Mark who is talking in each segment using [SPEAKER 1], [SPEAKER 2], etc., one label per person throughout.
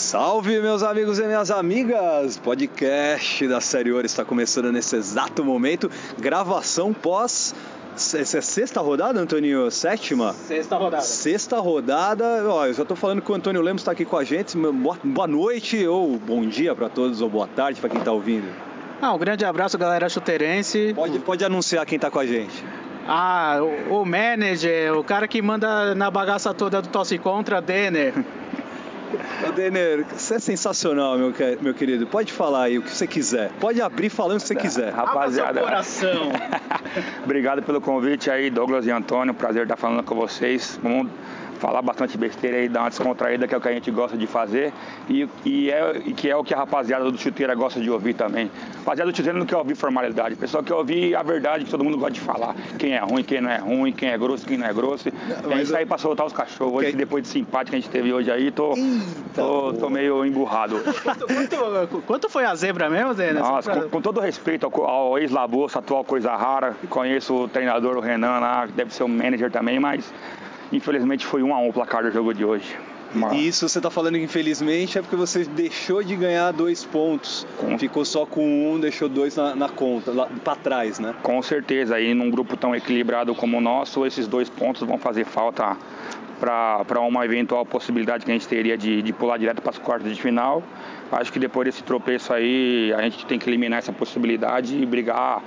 [SPEAKER 1] Salve, meus amigos e minhas amigas! Podcast da Série Ouro está começando nesse exato momento. Gravação pós. Essa é sexta rodada, Antoninho? Sétima?
[SPEAKER 2] Sexta rodada.
[SPEAKER 1] Sexta rodada. Ó, eu já tô falando que o Antônio Lemos está aqui com a gente. Boa, boa noite ou bom dia para todos, ou boa tarde para quem está ouvindo.
[SPEAKER 2] Ah, um grande abraço, galera chuteirense.
[SPEAKER 1] Pode, pode anunciar quem está com a gente.
[SPEAKER 2] Ah, o, o manager, o cara que manda na bagaça toda do tosse contra, Denner.
[SPEAKER 1] Ô, Denner, você é sensacional, meu, meu querido. Pode falar aí o que você quiser. Pode abrir falando o que você quiser.
[SPEAKER 2] Rapaziada. coração.
[SPEAKER 3] Obrigado pelo convite aí, Douglas e Antônio. Prazer estar falando com vocês. Vamos falar bastante besteira aí, dar uma descontraída, que é o que a gente gosta de fazer e, e, é, e que é o que a rapaziada do chuteira gosta de ouvir também. Rapaziada do chuteira não quer ouvir formalidade, o pessoal quer ouvir a verdade que todo mundo gosta de falar. Quem é ruim, quem não é ruim, quem é grosso, quem não é grosso. Não, e gente tá aí pra soltar os cachorros. Hoje, que... depois de simpático que a gente teve hoje aí, tô, tô, tô, meio emburrado.
[SPEAKER 2] Quanto, quanto, quanto, foi a zebra mesmo, Zé?
[SPEAKER 3] Nossa, com, com, todo respeito ao, ao ex-Laboça, atual Coisa Rara, conheço o treinador, o Renan lá, deve ser o manager também, mas Infelizmente foi 1 a 1 o placar do jogo de hoje.
[SPEAKER 1] Uma... E isso você está falando que infelizmente é porque você deixou de ganhar dois pontos. Com... Ficou só com um, deixou dois na, na conta, para trás, né?
[SPEAKER 3] Com certeza. Aí num grupo tão equilibrado como o nosso, esses dois pontos vão fazer falta para uma eventual possibilidade que a gente teria de, de pular direto para as quartas de final. Acho que depois desse tropeço aí, a gente tem que eliminar essa possibilidade e brigar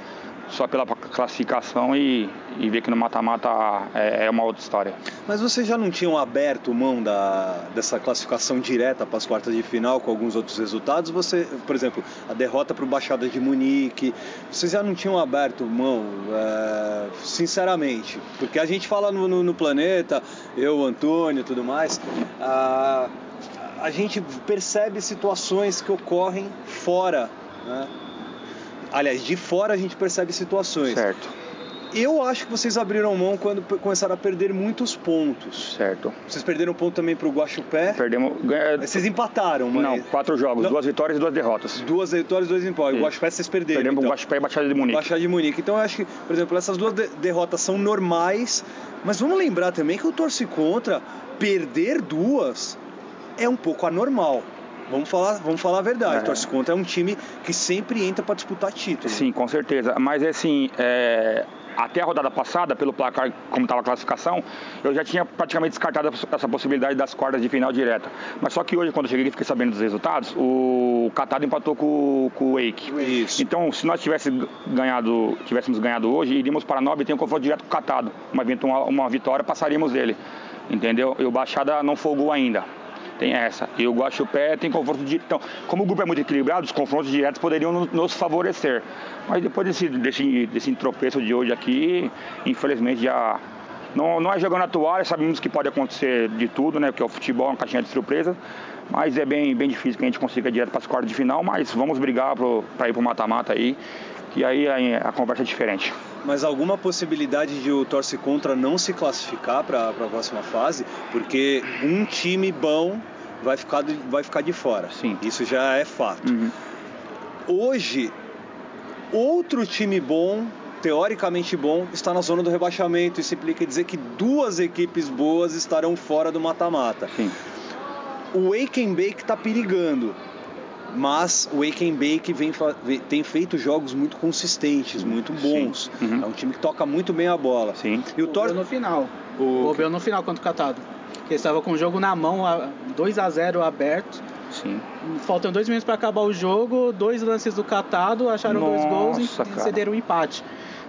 [SPEAKER 3] só pela classificação e, e ver que no mata-mata é, é, uma outra história.
[SPEAKER 1] Mas vocês já não tinham aberto mão da, dessa classificação direta para as quartas de final com alguns outros resultados? Você, por exemplo, a derrota para o Baixada de Munique, vocês já não tinham aberto mão, é, sinceramente? Porque a gente fala no, no, no planeta, eu, Antônio e tudo mais, a, a gente percebe situações que ocorrem fora, né? Aliás, de fora a gente percebe situações.
[SPEAKER 3] Certo.
[SPEAKER 1] Eu acho que vocês abriram mão quando começaram a perder muitos pontos.
[SPEAKER 3] Certo.
[SPEAKER 1] Vocês perderam ponto também pro Guaxupé.
[SPEAKER 3] Perdemos. Ganha...
[SPEAKER 1] Vocês empataram, mas...
[SPEAKER 3] Não, quatro jogos, Não. duas vitórias e duas derrotas.
[SPEAKER 1] Duas vitórias e dois empates. O Guaxupé vocês perderam.
[SPEAKER 3] Perdemos
[SPEAKER 1] então.
[SPEAKER 3] pro Guaxupé e Baixada de Munique.
[SPEAKER 1] Baixada de Munique. Então eu acho que, por exemplo, essas duas de derrotas são normais, mas vamos lembrar também que o torce contra perder duas é um pouco anormal. Vamos falar, vamos falar a verdade. É. Torce Contra é um time que sempre entra para disputar título.
[SPEAKER 3] Sim, com certeza. Mas assim, é, até a rodada passada, pelo placar, como estava a classificação, eu já tinha praticamente descartado essa possibilidade das quartas de final direta. Mas só que hoje, quando eu cheguei e fiquei sabendo dos resultados, o Catado empatou com, com o Wake.
[SPEAKER 1] Isso.
[SPEAKER 3] Então, se nós tivéssemos ganhado, tivéssemos ganhado hoje, iríamos para 9 e tem um confronto direto com o Catado. Uma, uma, uma vitória, passaríamos dele. Entendeu? E o Baixada não folgou ainda. Tem essa. E o Guaxupé tem confronto direto. Então, como o grupo é muito equilibrado, os confrontos diretos poderiam nos favorecer. Mas depois desse, desse, desse tropeço de hoje aqui, infelizmente já. Não, não é jogando a toalha, sabemos que pode acontecer de tudo, né? Porque o futebol é uma caixinha de surpresa. Mas é bem, bem difícil que a gente consiga direto para as quartas de final. Mas vamos brigar para ir para o mata-mata aí. E aí a, a conversa é diferente
[SPEAKER 1] mas alguma possibilidade de o torce contra não se classificar para a próxima fase, porque um time bom vai ficar, de, vai ficar de fora.
[SPEAKER 3] Sim.
[SPEAKER 1] Isso já é fato. Uhum. Hoje, outro time bom, teoricamente bom, está na zona do rebaixamento. Isso implica dizer que duas equipes boas estarão fora do mata-mata. O Wake Bake está perigando mas o Wake Bake vem, tem feito jogos muito consistentes, muito bons. Uhum. É um time que toca muito bem a bola.
[SPEAKER 3] Sim.
[SPEAKER 2] E o Tor... no final. O... no final contra o Catado que estava com o jogo na mão, 2 a 0 aberto.
[SPEAKER 3] Sim.
[SPEAKER 2] Faltam dois minutos para acabar o jogo, dois lances do catado, acharam Nossa, dois gols e cederam um empate.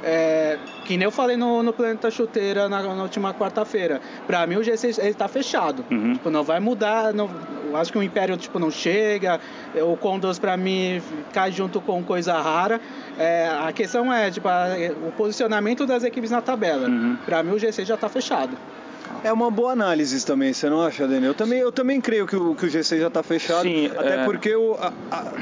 [SPEAKER 2] É, que nem eu falei no, no Planeta Chuteira na, na última quarta-feira. Para mim o G6 está fechado. Uhum. Tipo, não vai mudar. Não, eu acho que o Império tipo, não chega. O Condors para mim cai junto com coisa rara. É, a questão é tipo, a, o posicionamento das equipes na tabela. Uhum. Para mim o G6 já está fechado.
[SPEAKER 1] É uma boa análise também, você não acha, Daniel? Eu também, eu também creio que o, que o GC já está fechado.
[SPEAKER 3] Sim,
[SPEAKER 1] até é... porque o, a, a,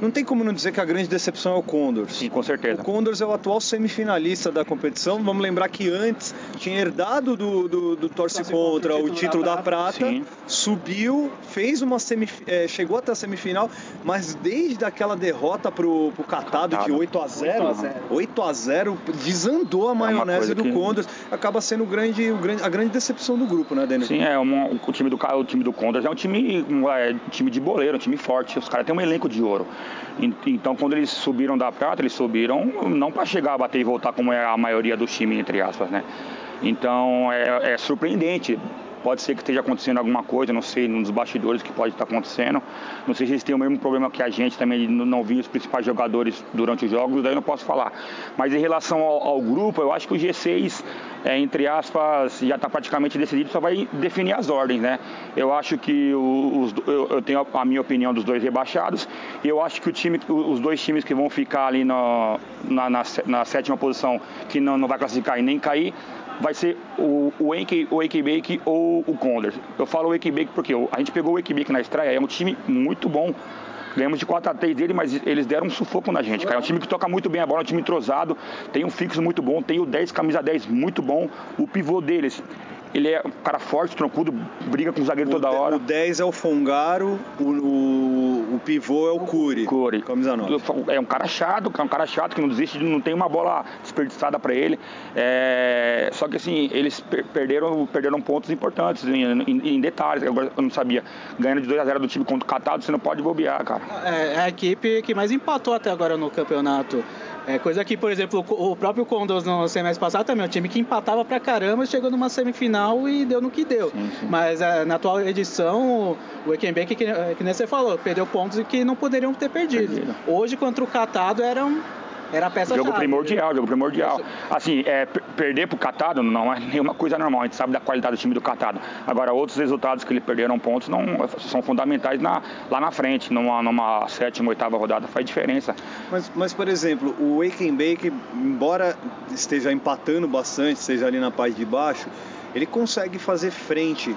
[SPEAKER 1] não tem como não dizer que a grande decepção é o Condors.
[SPEAKER 3] Sim, com certeza.
[SPEAKER 1] O Condors é o atual semifinalista da competição. Vamos lembrar que antes tinha herdado do, do, do Torce Contra o título da, da Prata, subiu, fez uma semif... É, chegou até a semifinal, mas desde aquela derrota pro, pro Catado, Catado. de 8 a 0 8 a 0, 8 a 0 desandou a maionese é do que... Condors. Acaba sendo o grande, o grande, a grande decepção situação do grupo, né, Daniel?
[SPEAKER 3] Sim, é o time do o time do é um time, um, é, time de boleiro, um time forte. Os caras têm um elenco de ouro. Então, quando eles subiram da prata, eles subiram não para chegar, bater e voltar como é a maioria dos times, entre aspas, né? Então, é, é surpreendente Pode ser que esteja acontecendo alguma coisa, não sei, nos bastidores que pode estar acontecendo. Não sei se eles têm o mesmo problema que a gente também, não vi os principais jogadores durante os jogos, daí eu não posso falar. Mas em relação ao, ao grupo, eu acho que o G6, é, entre aspas, já está praticamente decidido, só vai definir as ordens, né? Eu acho que os, eu, eu, tenho a minha opinião dos dois rebaixados, e eu acho que o time, os dois times que vão ficar ali no, na, na, na sétima posição, que não, não vai classificar e nem cair, vai ser o, o, Wake, o Bake ou o Condors. Eu falo o Bake porque a gente pegou o Wake Bake na estreia, é um time muito bom. Ganhamos de 4 a 3 dele, mas eles deram um sufoco na gente, cara. É um time que toca muito bem a bola, é um time entrosado, tem um fixo muito bom, tem o 10, camisa 10 muito bom. O pivô deles ele é um cara forte, troncudo, briga com o zagueiro o toda hora.
[SPEAKER 1] O 10 é o Fongaro, o, o, o pivô é o Curi.
[SPEAKER 3] Curi. Camisa 9. É um cara chato, é um cara chato que não desiste, não tem uma bola desperdiçada para ele. É... Só que assim, eles per perderam, perderam pontos importantes em, em, em detalhes. Agora eu não sabia. Ganhando de 2 a 0 do time contra o Catado, você não pode bobear, cara.
[SPEAKER 2] É, é a equipe que mais empatou até agora no campeonato. É coisa que, por exemplo, o próprio Condos no semestre passado também, é um time que empatava pra caramba, chegou numa semifinal e deu no que deu. Sim, sim. Mas é, na atual edição, o Ekenbeck, que, que nem você falou, perdeu pontos que não poderiam ter perdido. Perdido. Hoje, contra o Catado, era um era a peça
[SPEAKER 3] Jogo chave. primordial, jogo primordial. Assim, é, perder pro Catado não é nenhuma coisa normal, a gente sabe da qualidade do time do Catado. Agora, outros resultados que ele perderam pontos não são fundamentais na, lá na frente, numa, numa sétima, oitava rodada, faz diferença.
[SPEAKER 1] Mas, mas por exemplo, o Wake Bake, embora esteja empatando bastante, seja ali na parte de baixo, ele consegue fazer frente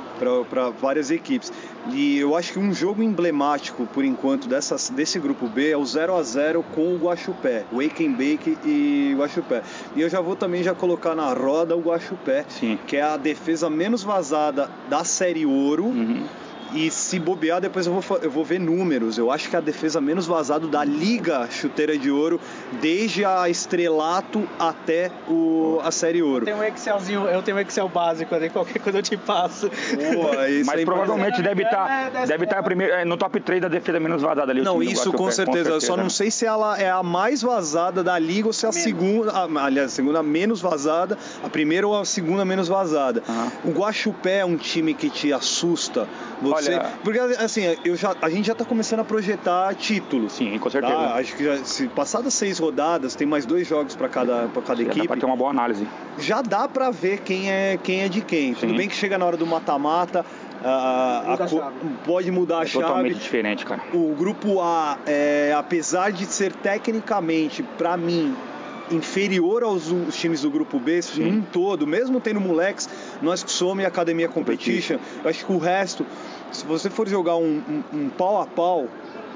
[SPEAKER 1] para várias equipes. E eu acho que um jogo emblemático, por enquanto, dessas, desse grupo B é o 0 a 0 com o Guaxupé, o Bake e o Guaxupé. E eu já vou também já colocar na roda o Guaxupé, Sim. que é a defesa menos vazada da série Ouro. Uhum e se bobear, depois eu vou, eu vou ver números. Eu acho que é a defesa menos vazada da Liga Chuteira de Ouro, desde a Estrelato até o, a Série Ouro.
[SPEAKER 2] Eu tenho um Excelzinho, eu tenho um Excel básico ali, qualquer coisa eu te passo.
[SPEAKER 3] Mas provavelmente deve estar tá, deve tá primeiro, é, no top 3 da defesa menos vazada ali.
[SPEAKER 1] Não, isso com certeza. com certeza. Eu só não sei se ela é a mais vazada da Liga ou se é a menos. segunda. aliás, a segunda menos vazada, a primeira ou a segunda menos vazada. Uhum. O Guaxupé é um time que te assusta. Você Olha... Porque assim, eu já, a gente já está começando a projetar títulos.
[SPEAKER 3] Sim, com certeza. Tá?
[SPEAKER 1] Acho que já, se passadas seis rodadas, tem mais dois jogos para cada, pra cada já equipe. Dá
[SPEAKER 3] pra ter uma boa análise.
[SPEAKER 1] Já dá para ver quem é, quem é de quem. Sim. Tudo bem que chega na hora do mata-mata. A, a, pode mudar é a chave.
[SPEAKER 3] Totalmente diferente, cara.
[SPEAKER 1] O grupo A, é, apesar de ser tecnicamente, para mim, inferior aos times do grupo B Sim. num todo, mesmo tendo moleques, nós que somos e Academia Competition, eu acho que o resto se você for jogar um, um, um pau a pau,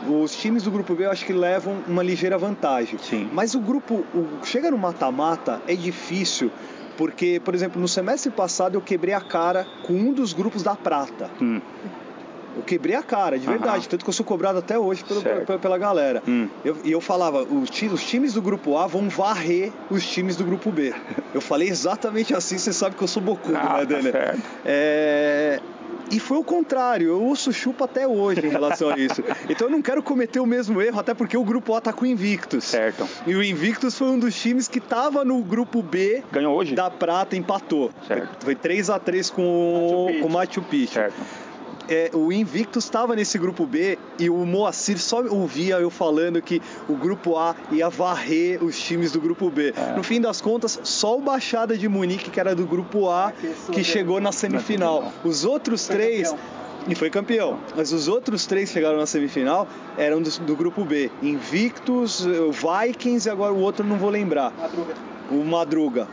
[SPEAKER 1] os times do grupo B eu acho que levam uma ligeira vantagem.
[SPEAKER 3] Sim.
[SPEAKER 1] Mas o grupo, o, chega no mata-mata, é difícil, porque, por exemplo, no semestre passado eu quebrei a cara com um dos grupos da prata. Hum. Eu quebrei a cara, de verdade, uhum. tanto que eu sou cobrado até hoje pelo, pela, pela, galera. Hum. Eu, e eu falava, os, os, times do grupo A vão varrer os times do grupo B. eu falei exatamente assim, você sabe que eu sou bocudo, ah, né, Daniel? Tá é, e foi o contrário, eu ouço chupa até hoje em relação a isso. Então eu não quero cometer o mesmo erro, até porque o grupo A tá com o Invictus.
[SPEAKER 3] Certo.
[SPEAKER 1] E o Invictus foi um dos times que tava no grupo B.
[SPEAKER 3] Ganhou hoje?
[SPEAKER 1] Da Prata, empatou. Certo. Foi 3 a 3 com o Machu Picchu.
[SPEAKER 3] Certo
[SPEAKER 1] é, o Invictus estava nesse grupo B e o Moacir só ouvia eu falando que o grupo A ia varrer os times do grupo B. É. No fim das contas, só o Baixada de Munique, que era do grupo A, que chegou na semifinal. Os outros três. E foi campeão. Mas os outros três que chegaram na semifinal eram do, do grupo B. Invictus, Vikings e agora o outro não vou lembrar.
[SPEAKER 2] Madruga.
[SPEAKER 1] O Madruga.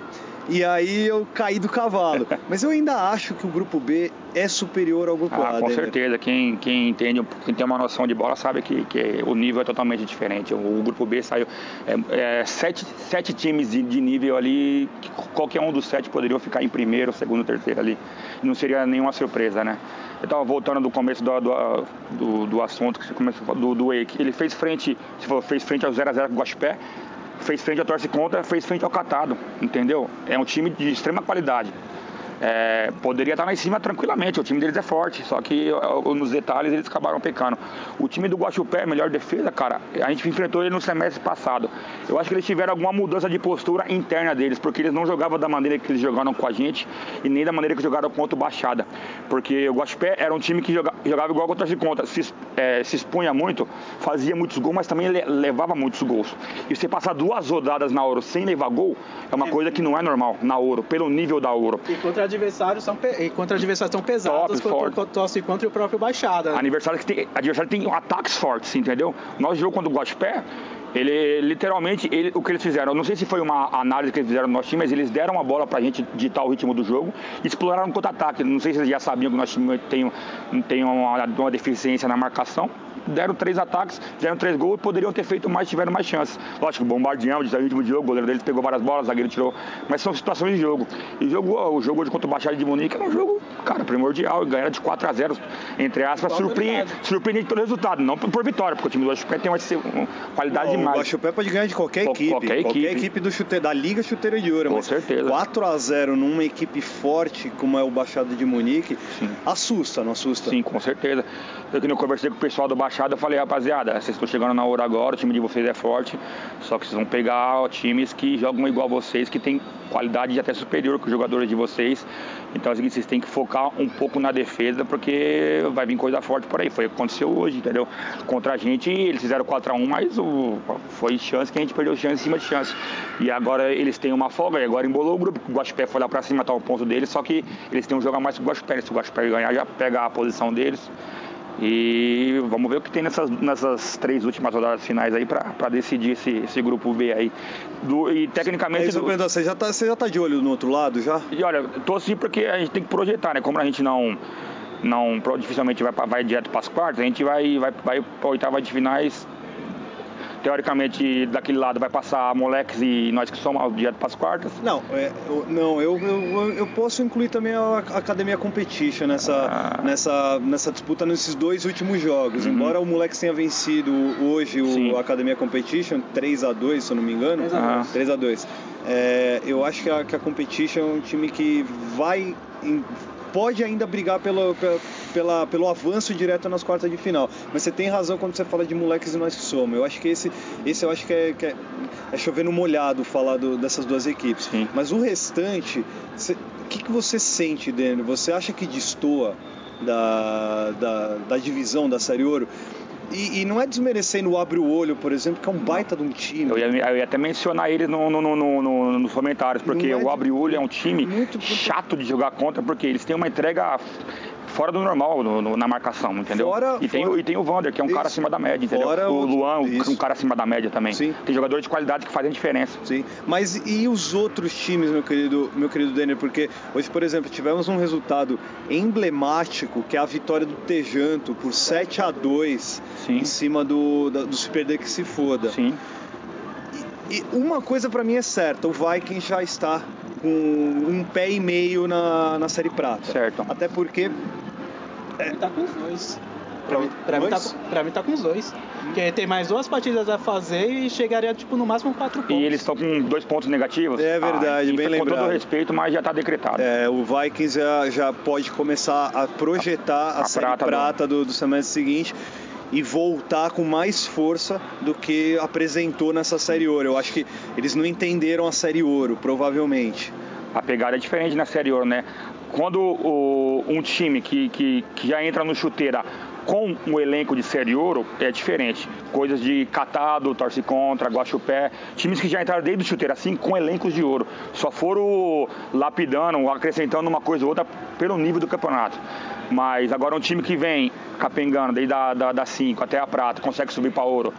[SPEAKER 1] E aí eu caí do cavalo. Mas eu ainda acho que o grupo B é superior ao grupo
[SPEAKER 3] ah, A. Com certeza. Quem, quem entende, quem tem uma noção de bola sabe que, que o nível é totalmente diferente. O, o grupo B saiu é, é, sete, sete times de, de, nível ali, qualquer um dos sete poderiam ficar em primeiro, segundo, terceiro ali. Não seria nenhuma surpresa, né? Eu estava voltando do começo do, do, do, do assunto que você começou do, do Wake. Ele fez frente, se for, fez frente ao 0x0 com o Guaxupé fez frente ao torce contra, fez frente ao catado, entendeu? É um time de extrema qualidade. É, poderia estar lá em cima tranquilamente. O time deles é forte, só que nos detalhes eles acabaram pecando. O time do Guaxupé, melhor defesa, cara, a gente enfrentou ele no semestre passado. Eu acho que eles tiveram alguma mudança de postura interna deles, porque eles não jogavam da maneira que eles jogaram com a gente e nem da maneira que jogaram contra o Baixada. Porque o Guaxupé era um time que joga, jogava igual contra a conta, se, é, se expunha muito, fazia muitos gols, mas também levava muitos gols. E você passar duas rodadas na Ouro sem levar gol é uma coisa que não é normal na Ouro, pelo nível da Ouro.
[SPEAKER 2] E contra adversários são, pe... contra adversários são pesados, Top, contra, contra o próprio Baixada.
[SPEAKER 3] Adversário que tem, adversário tem ataques fortes, entendeu? Nós jogamos contra o Guaxupé, ele literalmente, ele, o que eles fizeram, não sei se foi uma análise que eles fizeram no nosso time, mas eles deram a bola pra gente ditar o ritmo do jogo e exploraram contra-ataque. Não sei se vocês já sabiam que o nosso time tem, tem uma, uma deficiência na marcação deram três ataques, fizeram três gols, poderiam ter feito mais, tiveram mais chances. Lógico, bombardeamos, de de jogo, o goleiro deles pegou várias bolas, o zagueiro tirou, mas são situações de jogo. E o jogo, o jogo hoje contra o Baixada de Munique era um jogo, cara, primordial, ganhar de 4 a 0 entre aspas, surpreende, surpreendente pelo resultado, não por vitória, porque o time do Guaxupé tem uma, uma qualidade
[SPEAKER 1] Não,
[SPEAKER 3] demais.
[SPEAKER 1] O Guaxupé pode ganhar de qualquer equipe, qualquer, qualquer equipe. equipe, do chute, da Liga Chuteira de Ouro.
[SPEAKER 3] Com certeza.
[SPEAKER 1] 4 a 0 numa equipe forte como é o Baixada de Munique, Sim. assusta, não assusta?
[SPEAKER 3] Sim, com certeza. Eu que eu conversei com o pessoal do Baixada, eu falei, rapaziada, vocês estão chegando na hora agora, o time de vocês é forte, só que vocês vão pegar times que jogam igual vocês, que tem qualidade até superior que os jogadores de vocês. Então seguinte, vocês têm que focar um pouco na defesa, porque vai vir coisa forte por aí. Foi o que aconteceu hoje, entendeu? Contra a gente, eles fizeram 4x1, mas o, foi chance que a gente perdeu chance em cima de chance. E agora eles têm uma folga, e agora embolou o grupo. O Guaxupé foi lá pra cima, tá o ponto deles, só que eles têm um jogo a mais que o Guaxupé. Se o Guaxupé ganhar, já pega a posição deles. E vamos ver o que tem nessas, nessas três últimas rodadas finais aí para decidir esse, esse grupo B aí. Do, e tecnicamente. É
[SPEAKER 1] isso, do... você, já tá, você já tá de olho no outro lado já?
[SPEAKER 3] E olha, tô sim porque a gente tem que projetar, né? Como a gente não. Não, dificilmente vai, vai direto para as quartas, a gente vai, vai, vai para oitava de finais teoricamente daquele lado vai passar moleques e nós que somos direto para as quartas?
[SPEAKER 1] Não, é, eu, não eu, eu, eu, posso incluir também a Academia Competition nessa, ah. nessa, nessa disputa nesses dois últimos jogos. Uhum. Embora o moleque tenha vencido hoje o Academia Competition 3 a 2 se eu não me engano. 3 a 2 3 a 2 é, eu acho que a, que a Competition é um time que vai. Em, pode ainda brigar pelo, pela, pelo avanço direto nas quartas de final. Mas você tem razão quando você fala de moleques e nós que somos. Eu acho que esse, esse eu acho que é, que é, é chover no molhado falar do, dessas duas equipes.
[SPEAKER 3] Sim.
[SPEAKER 1] Mas o restante, o que, que você sente, Daniel? Você acha que destoa da, da, da divisão da Série Ouro? E, e, não é desmerecendo o Abre o Olho, por exemplo, que é um baita de um time.
[SPEAKER 3] Eu ia, eu ia até mencionar ele no, no, no, no nos comentários, porque é o Abre o Olho é um time chato de jogar contra, porque eles têm uma entrega fora do normal no, no, na marcação, entendeu?
[SPEAKER 1] Fora,
[SPEAKER 3] e, tem,
[SPEAKER 1] fora,
[SPEAKER 3] e tem o Vander, que é um isso. cara acima da média, entendeu?
[SPEAKER 1] Fora
[SPEAKER 3] o Luan, isso. um cara acima da média também.
[SPEAKER 1] Sim.
[SPEAKER 3] Tem jogadores de qualidade que fazem diferença.
[SPEAKER 1] Sim. Mas e os outros times, meu querido, meu querido Denner? Porque hoje, por exemplo, tivemos um resultado emblemático, que é a vitória do Tejanto por 7 a 2
[SPEAKER 3] Sim.
[SPEAKER 1] em cima do, do Super D que se foda.
[SPEAKER 3] Sim.
[SPEAKER 1] E, e uma coisa para mim é certa, o Viking já está com um pé e meio na, na Série Prata.
[SPEAKER 3] Certo.
[SPEAKER 1] Até porque
[SPEAKER 2] é. Tá com os dois. Pra, mim, pra, mim tá, pra mim tá com os dois. Porque tem mais duas partidas a fazer e chegaria, tipo, no máximo quatro pontos.
[SPEAKER 3] E eles estão com dois pontos negativos?
[SPEAKER 1] É verdade, ah, bem lembrado.
[SPEAKER 3] Com todo respeito, mas já está decretado.
[SPEAKER 1] É, o Vikings já, já pode começar a projetar a, a, a série prata, prata do, do semestre seguinte e voltar com mais força do que apresentou nessa série ouro. Eu acho que eles não entenderam a série ouro, provavelmente.
[SPEAKER 3] A pegada é diferente na série ouro, né? Quando o, um time que, que, que já entra no chuteira com um elenco de série ouro é diferente. Coisas de catado, torce contra, guaxupé, times que já entraram desde o chuteiro assim com elencos de ouro. Só foram lapidando, acrescentando uma coisa ou outra pelo nível do campeonato. Mas agora um time que vem capengando desde da 5 até a prata, consegue subir para ouro,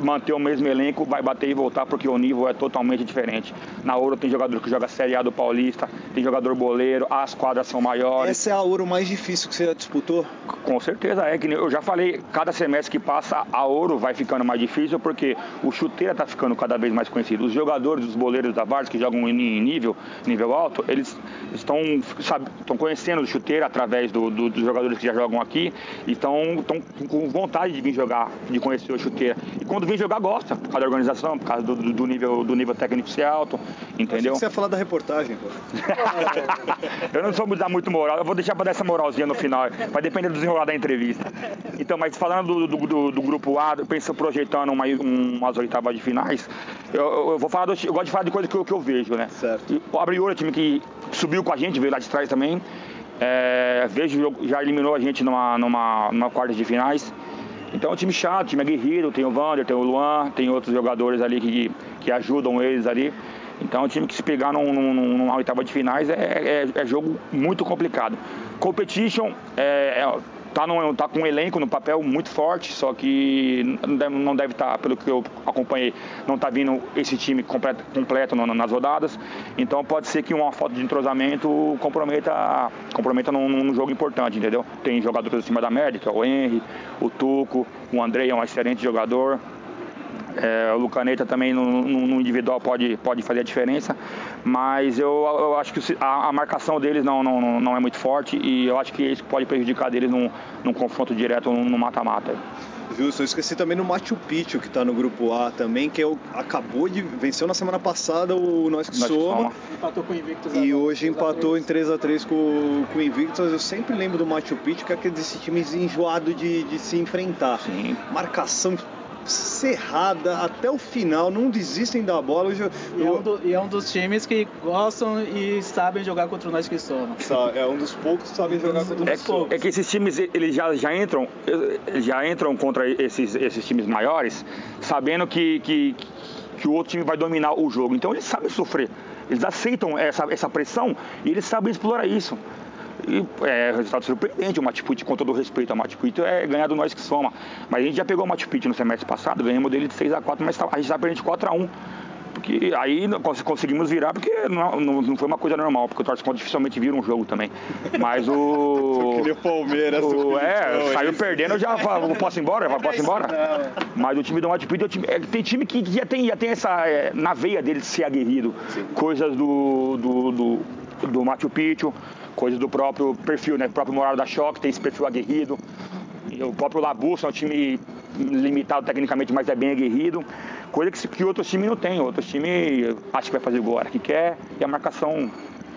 [SPEAKER 3] manter o mesmo elenco, vai bater e voltar porque o nível é totalmente diferente. Na Ouro tem jogador que joga Série A do Paulista, tem jogador boleiro, as quadras são maiores.
[SPEAKER 1] Essa é a Ouro mais difícil que você já disputou?
[SPEAKER 3] Com certeza é, que eu já falei, cada semestre que passa a Ouro vai ficando mais difícil porque o chuteira está ficando cada vez mais conhecido. Os jogadores, os boleiros da Vars que jogam em nível, nível alto, eles estão, sabe, estão conhecendo o chuteira através do, do, dos jogadores que já jogam aqui e estão com vontade de vir jogar, de conhecer o chuteira. E quando vem jogar, gosta, por causa da organização, por causa do, do nível, do nível técnico ser alto, entendeu?
[SPEAKER 1] você ia falar da reportagem, pô.
[SPEAKER 3] eu não sou dar muito moral, eu vou deixar para dar essa moralzinha no final, vai depender do desenrolar da entrevista. Então, mas falando do, do, do grupo A, penso projetando uma, umas oitavas de finais, eu, eu, vou falar do, eu gosto de falar de coisas que eu, que eu vejo, né?
[SPEAKER 1] Certo.
[SPEAKER 3] O Abriora, time que subiu com a gente, veio lá de trás também. É, vejo já eliminou a gente numa, numa, numa quarta de finais. Então é um time chato, time aguerrido, tem o Vander, tem o Luan, tem outros jogadores ali que, que ajudam eles ali. Então é um time que se pegar num, num, numa oitava de finais é, é, é jogo muito complicado. Competition é, é tá, no, tá com um elenco no papel muito forte, só que não deve estar, tá, pelo que eu acompanhei, não está vindo esse time completo, completo nas rodadas. Então pode ser que uma falta de entrosamento comprometa, comprometa num, num jogo importante, entendeu? Tem jogadores acima da média, que é o Henry, o Tuco, o Andrei é um excelente jogador. É, o Lucaneta também no, no, individual pode, pode fazer a diferença, mas eu, eu acho que a, a, marcação deles não, não, não é muito forte e eu acho que isso pode prejudicar deles num, num confronto direto no mata-mata.
[SPEAKER 1] Justo, eu esqueci também no Machu Picchu, que está no grupo A também, que é o, acabou de. venceu na semana passada o Nós que Soma.
[SPEAKER 2] Empatou com o Invictus.
[SPEAKER 1] E hoje empatou em 3x3 com, com o Invictus. Eu sempre lembro do Machu Picchu, que é aquele desse time enjoado de, de se enfrentar.
[SPEAKER 3] Sim.
[SPEAKER 1] Marcação cerrada até o final, não desistem da bola. Eu,
[SPEAKER 2] e, é um do, e, é um dos times que gostam e sabem jogar contra o nós que somos.
[SPEAKER 1] É um dos poucos que sabem jogar contra
[SPEAKER 3] é os poucos. É que esses times eles já, já entram já entram contra esses, esses times maiores, sabendo que, que, que o outro time vai dominar o jogo. Então eles sabem sofrer. Eles aceitam essa, essa pressão e eles sabem explorar isso. E é resultado surpreendente. O Machu Picchu, com todo o respeito ao Machu Picchu, é ganhar do nós que soma. Mas a gente já pegou o Machu Picchu no semestre passado, ganhamos dele de 6 a 4 mas tá, a gente estava perdendo de 4 a 1 porque aí conseguimos virar, porque não, não, não foi uma coisa normal, porque o Torcicon dificilmente vira um jogo também. Mas o.
[SPEAKER 1] o Palmeiras.
[SPEAKER 3] O, é, saiu perdendo, eu já falo, posso ir embora? Posso ir embora? Mas o time do Machu Picchu é, tem time que já tem, já tem essa. É, na veia dele de ser aguerrido. Sim. Coisas do, do, do, do Machu Picchu coisa do próprio perfil, né? O próprio Moral da Choque tem esse perfil aguerrido. O próprio Labusso é um time limitado tecnicamente, mas é bem aguerrido. Coisa que, que outros times não tem. Outros times acham que vai fazer gol a hora que quer e a marcação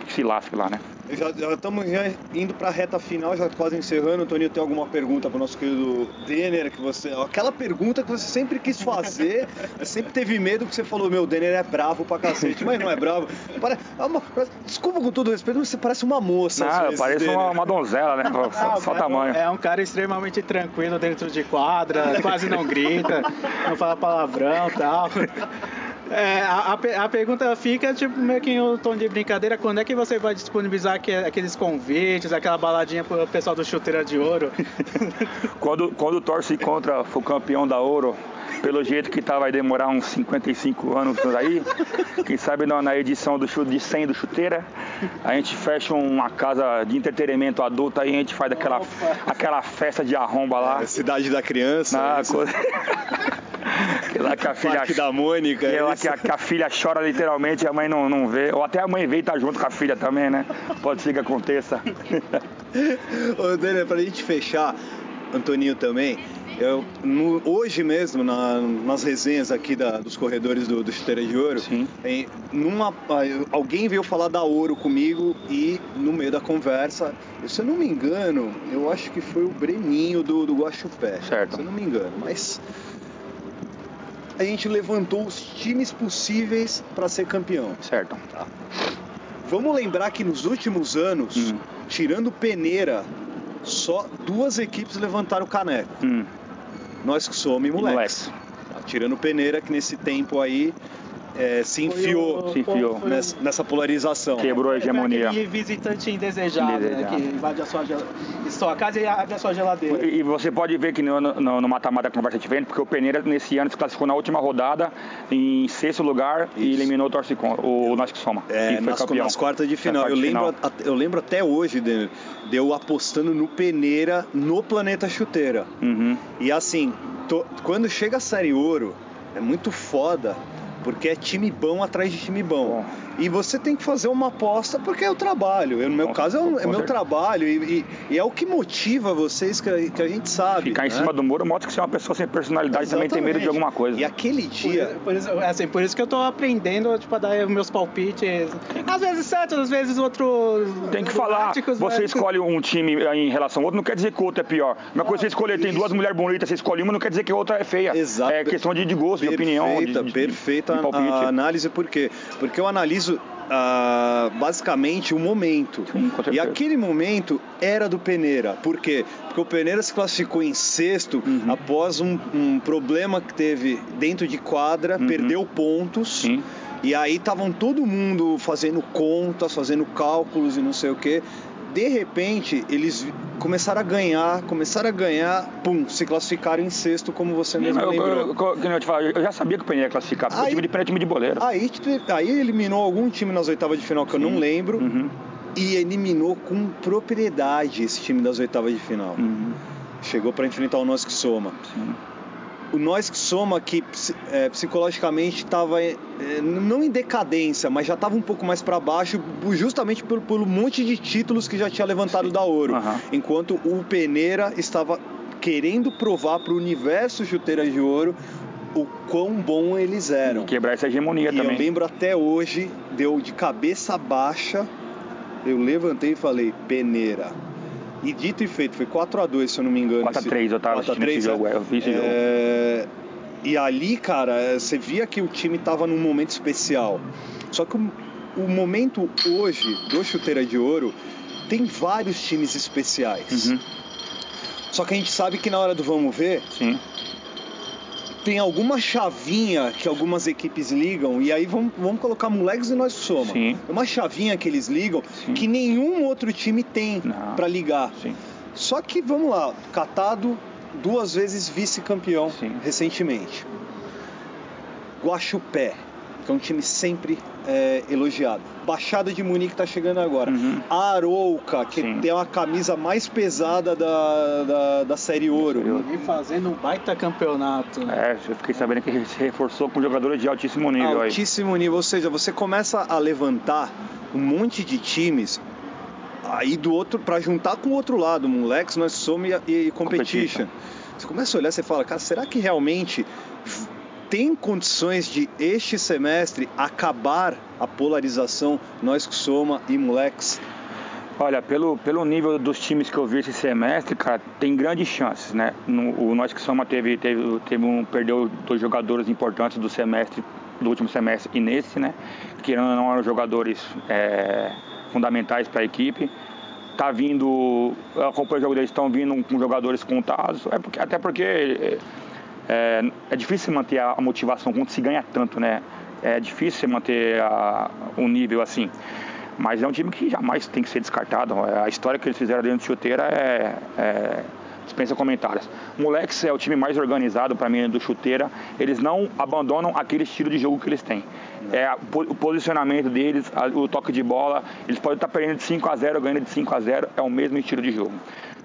[SPEAKER 3] se lasca lá, né?
[SPEAKER 1] Já estamos indo para a reta final, já quase encerrando. Toninho, tem alguma pergunta para o nosso querido Denner? Que você, aquela pergunta que você sempre quis fazer, sempre teve medo que você falou: Meu, Denner é bravo pra cacete, mas não é bravo. Para, é uma, desculpa com todo respeito, mas você parece uma moça.
[SPEAKER 3] Não, vezes, parece uma, uma, donzela, né? Só, só tamanho.
[SPEAKER 2] É um cara extremamente tranquilo dentro de quadra, quase não grita, não fala palavrão e tal. É, a, a, pergunta fica, tipo, meio que em um tom de brincadeira, quando é que você vai disponibilizar aqueles convites, aquela baladinha pro pessoal do Chuteira de Ouro?
[SPEAKER 3] quando, quando o Torce contra o campeão da Ouro, pelo jeito que tá, vai demorar uns 55 anos por aí. Quem sabe na, na edição do de 100 do Chuteira, a gente fecha uma casa de entretenimento adulto aí, a gente faz aquela, aquela festa de arromba lá.
[SPEAKER 1] É, cidade da criança.
[SPEAKER 3] Na, que lá que a filha.
[SPEAKER 1] Da Mônica.
[SPEAKER 3] É lá que a, que a, filha chora literalmente e a mãe não, não vê. Ou até a mãe vê e tá junto com a filha também, né? Pode ser que aconteça.
[SPEAKER 1] Ô, Daniel, pra gente fechar, Antoninho também. Eu, no, hoje mesmo, na, nas resenhas aqui da, dos corredores do, do Chuteira de Ouro, em, numa, alguém veio falar da Ouro comigo e no meio da conversa, se eu não me engano, eu acho que foi o Breninho do, do Guaxupé.
[SPEAKER 3] Certo.
[SPEAKER 1] Se eu não me engano, mas a gente levantou os times possíveis para ser campeão.
[SPEAKER 3] Certo.
[SPEAKER 1] Tá. Vamos lembrar que nos últimos anos, hum. tirando Peneira, só duas equipes levantaram o caneco.
[SPEAKER 3] Hum.
[SPEAKER 1] Nós que somos moleques.
[SPEAKER 3] Moleque.
[SPEAKER 1] Tá, tirando Peneira, que nesse tempo aí é, se enfiou,
[SPEAKER 3] o, se enfiou.
[SPEAKER 1] Nessa, nessa, polarização.
[SPEAKER 3] Quebrou a hegemonia.
[SPEAKER 2] E visitante indesejado, né, que invade a sua, sua casa e abre a sua geladeira.
[SPEAKER 3] E, você pode ver que no mata-mata a conversa é diferente, porque o Peneira nesse ano se classificou na última rodada em sexto lugar Isso. e eliminou o Torcicon, o que Soma.
[SPEAKER 1] É, nas, nas, quartas de final. Eu lembro, final. eu lembro até hoje de, de eu apostando no Peneira no Planeta Chuteira.
[SPEAKER 3] Uhum.
[SPEAKER 1] E assim, to, quando chega a Série Ouro, é muito foda porque é time bom atrás de time bom. E você tem que fazer uma aposta porque é o trabalho. Eu, no meu Nossa, caso, é, um, é meu trabalho. E, e, e, é o que motiva vocês que a, que a gente sabe.
[SPEAKER 3] Ficar né? em cima do muro mostra que você é uma pessoa sem personalidade Exatamente. também tem medo de alguma coisa.
[SPEAKER 1] E aquele dia.
[SPEAKER 2] Por, por, isso, assim, por isso que eu tô aprendendo tipo, a dar meus palpites. Às vezes certo, às vezes outro.
[SPEAKER 3] Tem que falar. Você né? escolhe um time em relação ao outro, não quer dizer que o outro é pior. Uma coisa você escolher, tem duas mulheres bonitas, você escolhe uma, não quer dizer que a outra é feia.
[SPEAKER 1] Exato.
[SPEAKER 3] É questão de, de gosto, perfeita, de opinião. De,
[SPEAKER 1] de, perfeita de a análise, por quê? Porque eu analiso Uh, basicamente o momento. Sim, e aquele momento era do Peneira. Por quê? Porque o Peneira se classificou em sexto uhum. após um, um, problema que teve dentro de quadra, uhum. perdeu pontos. Sim. E aí estavam todo mundo fazendo contas, fazendo cálculos e não sei o que de repente eles começaram a ganhar, começaram a ganhar, pum, se classificaram em sexto, como você mesmo eu, lembrou.
[SPEAKER 3] Eu, eu, eu, te falo, eu já sabia que o Peneira ia classificar, porque aí, o time de Peneira é time de boleiro.
[SPEAKER 1] Aí, aí eliminou algum time nas oitavas de final que Sim. eu não lembro. Uhum. E eliminou com propriedade esse time das oitavas de final. Uhum. Chegou para enfrentar o nosso que soma. Sim nós que soma que é, psicologicamente estava é, não em decadência, mas já estava um pouco mais para baixo, justamente pelo, pelo monte de títulos que já tinha levantado Sim. da Ouro, uhum. enquanto o Peneira estava querendo provar para o universo chuteiras de ouro o quão bom eles eram. E
[SPEAKER 3] quebrar essa hegemonia
[SPEAKER 1] e
[SPEAKER 3] também.
[SPEAKER 1] Eu lembro até hoje, deu de cabeça baixa, eu levantei e falei, Peneira e dito e feito, foi 4x2, se eu não me engano.
[SPEAKER 3] 4x3, eu tava assistindo esse jogo, é, eu vi esse é... jogo.
[SPEAKER 1] E ali, cara, você via que o time tava num momento especial. Só que o, o momento hoje do Chuteira de Ouro tem vários times especiais. Uhum. Só que a gente sabe que na hora do vamos ver, Sim tem alguma chavinha que algumas equipes ligam, e aí vamos, vamos colocar moleques e nós soma. Sim. É uma chavinha que eles ligam Sim. que nenhum outro time tem para ligar. Sim. Só que, vamos lá, Catado duas vezes vice-campeão recentemente. Guaxupé que é um time sempre é, elogiado. Baixada de Munique está chegando agora. Uhum. Arouca, que Sim. tem uma camisa mais pesada da, da, da Série Ouro.
[SPEAKER 2] E fazendo um baita campeonato.
[SPEAKER 3] É, eu fiquei sabendo que ele se reforçou com jogadores de altíssimo nível.
[SPEAKER 1] Altíssimo
[SPEAKER 3] aí.
[SPEAKER 1] nível, ou seja, você começa a levantar um monte de times aí do outro para juntar com o outro lado, moleques, nós somos e, e competition. competition. Você começa a olhar, você fala, cara, será que realmente tem condições de este semestre acabar a polarização nós que soma e moleques?
[SPEAKER 3] Olha, pelo, pelo nível dos times que eu vi esse semestre, cara, tem grandes chances, né? No, o Nós que Soma teve, teve, teve um, perdeu dois jogadores importantes do semestre, do último semestre e nesse, né? Que não eram jogadores é, fundamentais para a equipe. Tá vindo, acompanho o jogo deles, estão vindo com jogadores contados, é porque, até porque é, é difícil manter a motivação quando se ganha tanto, né? É difícil manter a, um nível assim. Mas é um time que jamais tem que ser descartado. A história que eles fizeram dentro de chuteira é, é dispensa comentários. Moleques é o time mais organizado para mim do chuteira. Eles não abandonam aquele estilo de jogo que eles têm. É o posicionamento deles, o toque de bola. Eles podem estar perdendo de 5 a 0, ganhando de 5 a 0. É o mesmo estilo de jogo.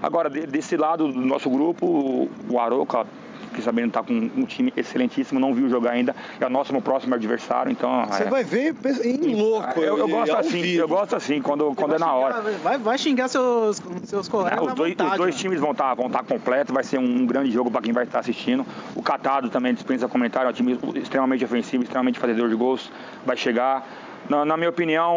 [SPEAKER 3] Agora, desse lado do nosso grupo, o Aroca fiquei sabendo que tá com um time excelentíssimo, não viu jogar ainda. É o nosso próximo adversário, então.
[SPEAKER 1] Você é... vai ver em louco.
[SPEAKER 3] Eu, eu gosto assim, vivo. eu gosto assim, quando, quando é na hora.
[SPEAKER 2] Vai, vai xingar seus, seus colegas.
[SPEAKER 3] É, os, dois, vontade, os dois times vão estar tá, vão tá completos, vai ser um grande jogo para quem vai estar assistindo. O Catado também dispensa comentário, é um time extremamente ofensivo, extremamente fazedor de gols, vai chegar. Na, na, minha opinião,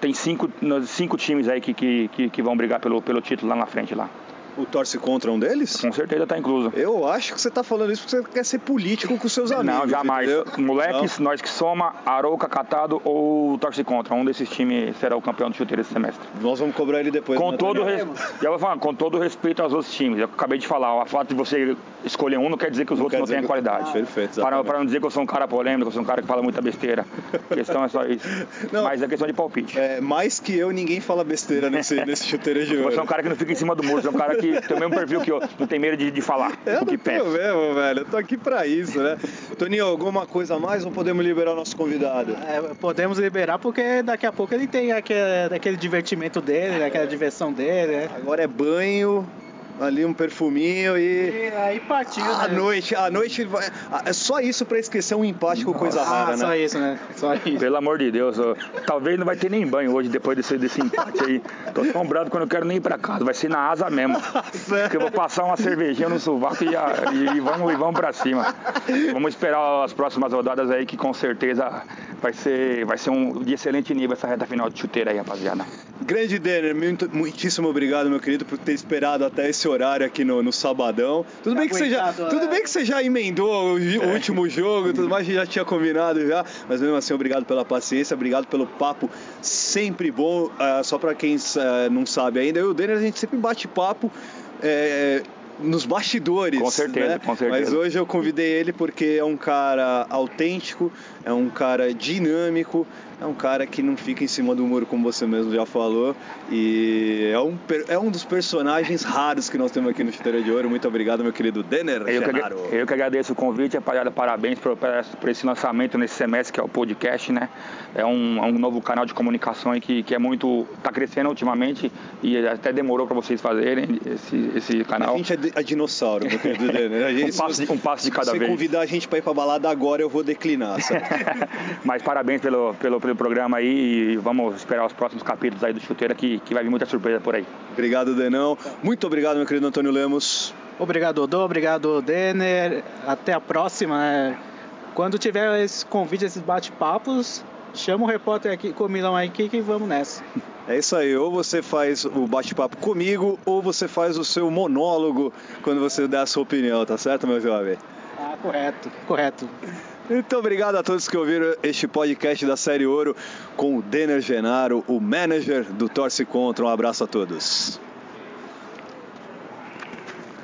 [SPEAKER 3] tem cinco, cinco times aí que, que, que, vão brigar pelo, pelo título lá na frente lá
[SPEAKER 1] o torce contra um deles?
[SPEAKER 3] Com certeza está incluso.
[SPEAKER 1] Eu acho que você está falando isso porque você quer ser político com seus amigos.
[SPEAKER 3] Não, jamais. Entendeu? Moleques, não. nós que soma, Arouca, Catado ou torce contra. Um desses times será o campeão do chuteiro esse semestre.
[SPEAKER 1] Nós vamos cobrar ele depois.
[SPEAKER 3] Com, né, todo, res... Já vou falar, com todo respeito aos outros times. Eu acabei de falar, o fato de você escolher um não quer dizer que os não outros não tenham que... qualidade.
[SPEAKER 1] Perfeito.
[SPEAKER 3] Para, para, não dizer que eu sou um cara polêmico, eu sou um cara que fala muita besteira. A questão é só isso. Não, Mas é questão de palpite.
[SPEAKER 1] É, mais que eu, ninguém fala besteira nesse, nesse chuteiro de ouro.
[SPEAKER 3] Você é um cara que não fica em cima do muro, você é um cara que tem o mesmo perfil que eu, não tem medo de, de falar.
[SPEAKER 1] Eu
[SPEAKER 3] do
[SPEAKER 1] que
[SPEAKER 3] pensa.
[SPEAKER 1] mesmo, velho. Eu tô aqui pra isso, né? Toninho, alguma coisa a mais ou podemos liberar o nosso convidado?
[SPEAKER 2] É, podemos liberar porque daqui a pouco ele tem aquele, aquele divertimento dele, aquela diversão dele. Né?
[SPEAKER 1] Agora é banho, ali um perfuminho
[SPEAKER 2] e. E aí partiu,
[SPEAKER 1] a né? noite, a noite. É só isso pra esquecer um empate com coisa ah, rara,
[SPEAKER 2] né? Só isso, né? Só isso.
[SPEAKER 3] Pelo amor de Deus, ó, talvez não vai ter nem banho hoje depois desse, desse empate aí. Tô tão bravo que eu não quero nem ir pra casa, vai ser na asa mesmo. Porque eu vou passar uma cervejinha no sovaco e, e, e, vamos, e vamos pra cima. Vamos esperar as próximas rodadas aí que com certeza vai ser, vai ser um de excelente nível essa reta final de chuteira aí, rapaziada.
[SPEAKER 1] Grande Denner, muito, muitíssimo obrigado, meu querido, por ter esperado até esse horário aqui no, no sabadão. Tudo, bem que, você já, tudo bem que você já emendou o, o último jogo, tudo mais, a gente já tinha combinado já, mas mesmo assim, obrigado pela paciência, obrigado pelo papo sempre bom. Uh, só para quem uh, não sabe ainda, eu e o Denner, a gente sempre bate papo. É, nos bastidores.
[SPEAKER 3] Com certeza,
[SPEAKER 1] né?
[SPEAKER 3] com certeza.
[SPEAKER 1] Mas hoje eu convidei ele porque é um cara autêntico, é um cara dinâmico, é um cara que não fica em cima do muro, como você mesmo já falou. E é um, é um dos personagens raros que nós temos aqui no Chuteira de Ouro. Muito obrigado, meu querido Denner
[SPEAKER 3] eu que, eu que agradeço o convite, rapaziada. Parabéns por, por, esse lançamento nesse semestre, que é o podcast, né? É um, é um novo canal de comunicação que, que é muito. está crescendo ultimamente e até demorou para vocês fazerem esse, esse canal.
[SPEAKER 1] A gente é, é dinossauro, meu querido Denner.
[SPEAKER 3] Gente, um, passo, um passo de cada
[SPEAKER 1] se
[SPEAKER 3] vez.
[SPEAKER 1] Se convidar a gente para ir para balada agora, eu vou declinar.
[SPEAKER 3] Mas parabéns pelo, pelo, pelo programa aí e vamos esperar os próximos capítulos aí do Chuteira que, que vai vir muita surpresa por aí.
[SPEAKER 1] Obrigado, Denão. Muito obrigado, meu querido Antônio Lemos.
[SPEAKER 2] Obrigado, Dodô. Obrigado, Denner. Até a próxima. Né? Quando tiver esse convite, esses bate-papos, chama o repórter aqui comigo aí que, que vamos nessa.
[SPEAKER 1] É isso aí, ou você faz o bate-papo comigo, ou você faz o seu monólogo quando você der a sua opinião, tá certo, meu jovem?
[SPEAKER 2] Ah, correto, correto.
[SPEAKER 1] Muito obrigado a todos que ouviram este podcast da série Ouro com o Denner Genaro, o manager do Torce Contra. Um abraço a todos.